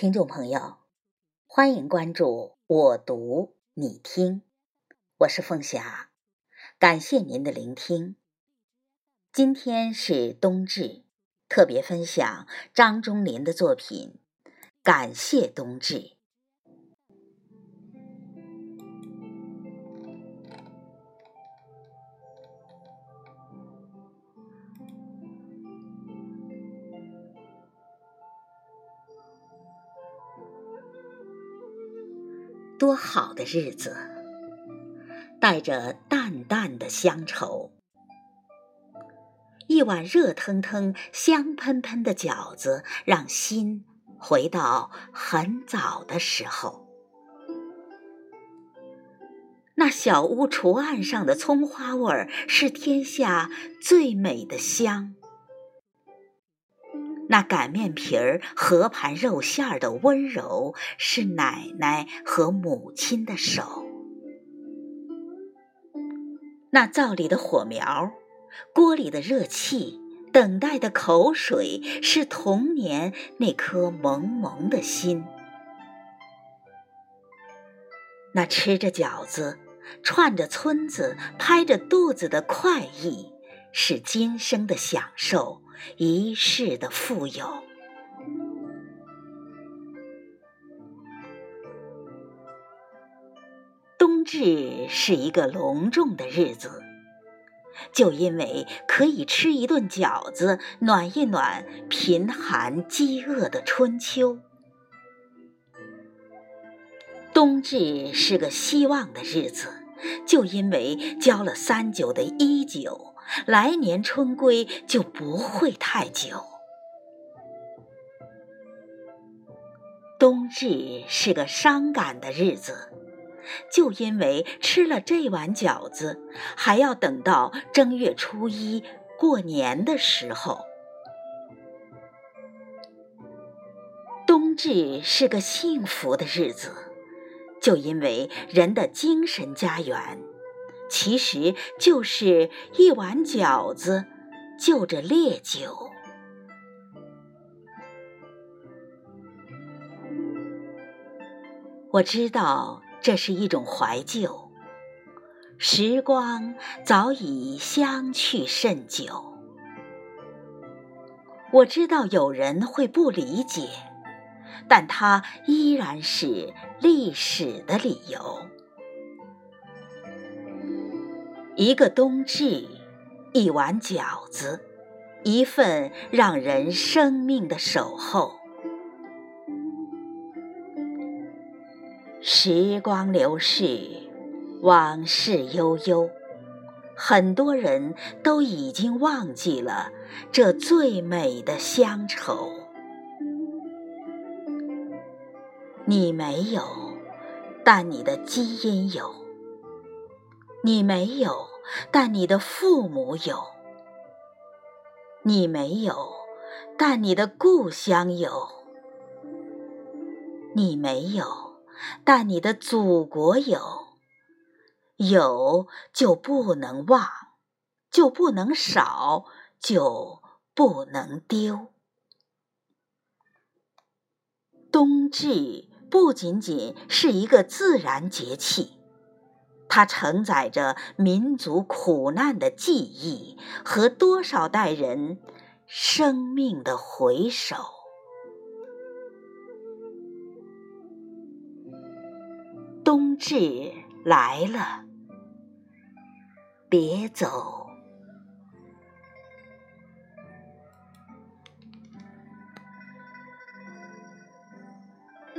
听众朋友，欢迎关注我读你听，我是凤霞，感谢您的聆听。今天是冬至，特别分享张忠林的作品《感谢冬至》。多好的日子，带着淡淡的乡愁。一碗热腾腾、香喷喷的饺子，让心回到很早的时候。那小屋厨案上的葱花味儿，是天下最美的香。那擀面皮儿、和盘肉馅儿的温柔，是奶奶和母亲的手；那灶里的火苗，锅里的热气，等待的口水，是童年那颗萌萌的心；那吃着饺子、串着村子、拍着肚子的快意，是今生的享受。一世的富有。冬至是一个隆重的日子，就因为可以吃一顿饺子，暖一暖贫寒饥饿的春秋。冬至是个希望的日子，就因为交了三九的一九。来年春归就不会太久。冬至是个伤感的日子，就因为吃了这碗饺子，还要等到正月初一过年的时候。冬至是个幸福的日子，就因为人的精神家园。其实就是一碗饺子，就着烈酒。我知道这是一种怀旧，时光早已相去甚久。我知道有人会不理解，但它依然是历史的理由。一个冬至，一碗饺子，一份让人生命的守候。时光流逝，往事悠悠，很多人都已经忘记了这最美的乡愁。你没有，但你的基因有。你没有，但你的父母有；你没有，但你的故乡有；你没有，但你的祖国有。有就不能忘，就不能少，就不能丢。冬至不仅仅是一个自然节气。它承载着民族苦难的记忆和多少代人生命的回首。冬至来了，别走。